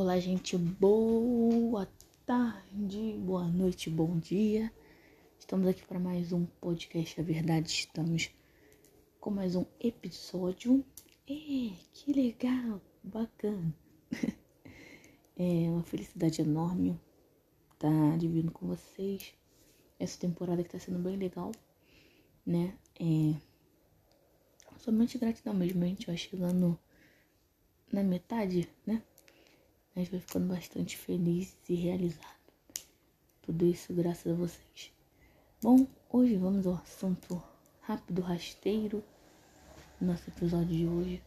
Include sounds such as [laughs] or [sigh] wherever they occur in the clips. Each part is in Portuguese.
Olá, gente. Boa tarde, boa noite, bom dia. Estamos aqui para mais um podcast. A verdade, estamos com mais um episódio. É, que legal, bacana. [laughs] É uma felicidade enorme estar tá dividindo com vocês essa temporada que está sendo bem legal, né? É somente gratidão mesmo, a gente vai chegando na metade, né? Gente vai ficando bastante feliz e realizado. Tudo isso graças a vocês. Bom, hoje vamos ao assunto rápido, rasteiro. Nosso episódio de hoje,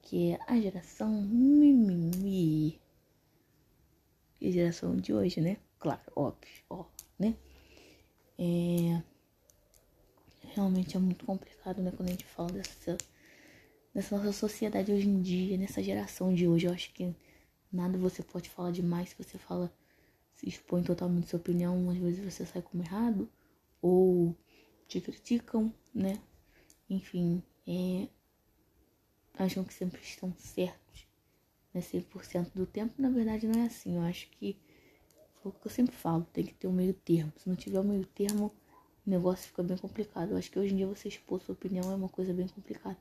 que é a geração mimimi. E a geração de hoje, né? Claro, óbvio, ó, né? É... Realmente é muito complicado, né? Quando a gente fala dessa nessa nossa sociedade hoje em dia, nessa geração de hoje. Eu acho que nada você pode falar demais se você fala, se expõe totalmente sua opinião. Às vezes você sai como errado ou te criticam, né? Enfim, é, acham que sempre estão certos, né? 100% do tempo. Na verdade, não é assim. Eu acho que foi o que eu sempre falo: tem que ter um meio termo. Se não tiver um meio termo, o negócio fica bem complicado. Eu acho que hoje em dia você expor sua opinião é uma coisa bem complicada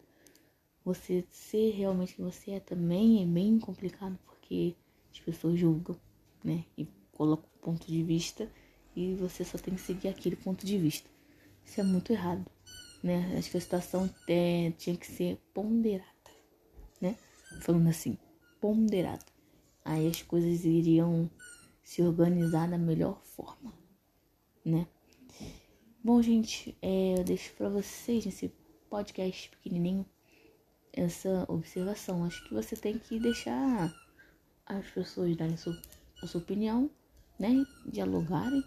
você ser realmente quem você é também é bem complicado porque as pessoas julgam, né? E colocam um ponto de vista e você só tem que seguir aquele ponto de vista. Isso é muito errado, né? Acho que a situação é, tinha que ser ponderada, né? Falando assim, ponderada. Aí as coisas iriam se organizar da melhor forma, né? Bom, gente, é, eu deixo para vocês nesse podcast pequenininho essa observação. Acho que você tem que deixar as pessoas darem a sua opinião, né? Dialogarem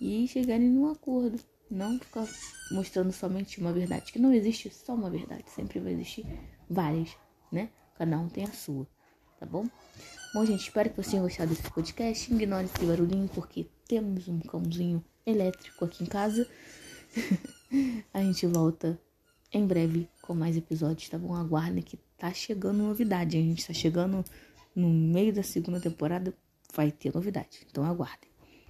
e chegarem num acordo. Não ficar mostrando somente uma verdade, que não existe só uma verdade, sempre vai existir várias, né? Cada um tem a sua, tá bom? Bom, gente, espero que vocês tenham gostado desse podcast. Ignore esse barulhinho, porque temos um cãozinho elétrico aqui em casa. [laughs] a gente volta em breve com mais episódios, tá bom? Aguardem que tá chegando novidade. A gente tá chegando no meio da segunda temporada, vai ter novidade. Então aguardem.